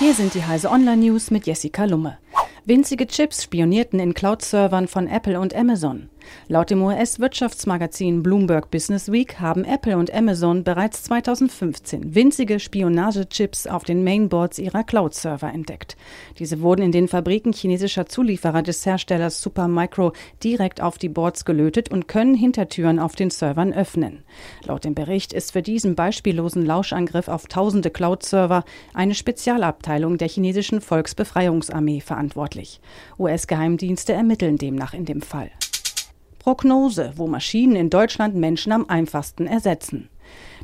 Hier sind die Heise Online News mit Jessica Lumme. Winzige Chips spionierten in Cloud-Servern von Apple und Amazon. Laut dem US-Wirtschaftsmagazin Bloomberg Business Week haben Apple und Amazon bereits 2015 winzige Spionagechips auf den Mainboards ihrer Cloud-Server entdeckt. Diese wurden in den Fabriken chinesischer Zulieferer des Herstellers Supermicro direkt auf die Boards gelötet und können Hintertüren auf den Servern öffnen. Laut dem Bericht ist für diesen beispiellosen Lauschangriff auf tausende Cloud-Server eine Spezialabteilung der chinesischen Volksbefreiungsarmee verantwortlich. US-Geheimdienste ermitteln demnach in dem Fall. Prognose, wo Maschinen in Deutschland Menschen am einfachsten ersetzen.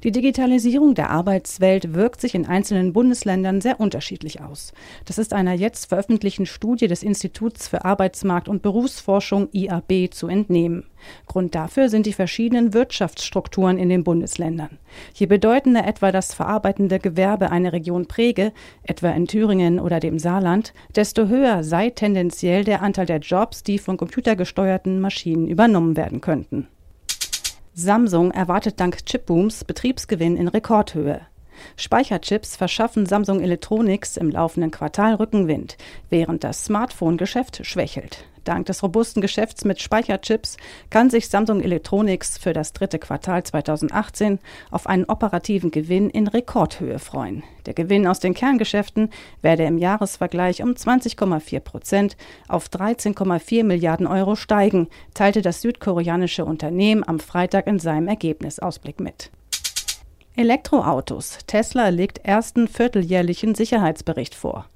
Die Digitalisierung der Arbeitswelt wirkt sich in einzelnen Bundesländern sehr unterschiedlich aus. Das ist einer jetzt veröffentlichten Studie des Instituts für Arbeitsmarkt und Berufsforschung IAB zu entnehmen. Grund dafür sind die verschiedenen Wirtschaftsstrukturen in den Bundesländern. Je bedeutender etwa das verarbeitende Gewerbe eine Region präge, etwa in Thüringen oder dem Saarland, desto höher sei tendenziell der Anteil der Jobs, die von computergesteuerten Maschinen übernommen werden könnten. Samsung erwartet dank Chipbooms Betriebsgewinn in Rekordhöhe. Speicherchips verschaffen Samsung Electronics im laufenden Quartal Rückenwind, während das Smartphone-Geschäft schwächelt. Dank des robusten Geschäfts mit Speicherchips kann sich Samsung Electronics für das dritte Quartal 2018 auf einen operativen Gewinn in Rekordhöhe freuen. Der Gewinn aus den Kerngeschäften werde im Jahresvergleich um 20,4 Prozent auf 13,4 Milliarden Euro steigen, teilte das südkoreanische Unternehmen am Freitag in seinem Ergebnisausblick mit. Elektroautos. Tesla legt ersten vierteljährlichen Sicherheitsbericht vor.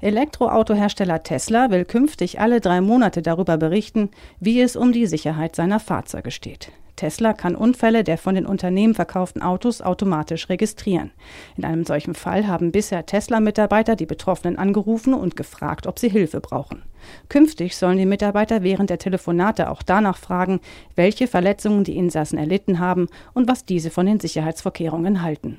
Elektroautohersteller Tesla will künftig alle drei Monate darüber berichten, wie es um die Sicherheit seiner Fahrzeuge steht. Tesla kann Unfälle der von den Unternehmen verkauften Autos automatisch registrieren. In einem solchen Fall haben bisher Tesla-Mitarbeiter die Betroffenen angerufen und gefragt, ob sie Hilfe brauchen. Künftig sollen die Mitarbeiter während der Telefonate auch danach fragen, welche Verletzungen die Insassen erlitten haben und was diese von den Sicherheitsvorkehrungen halten.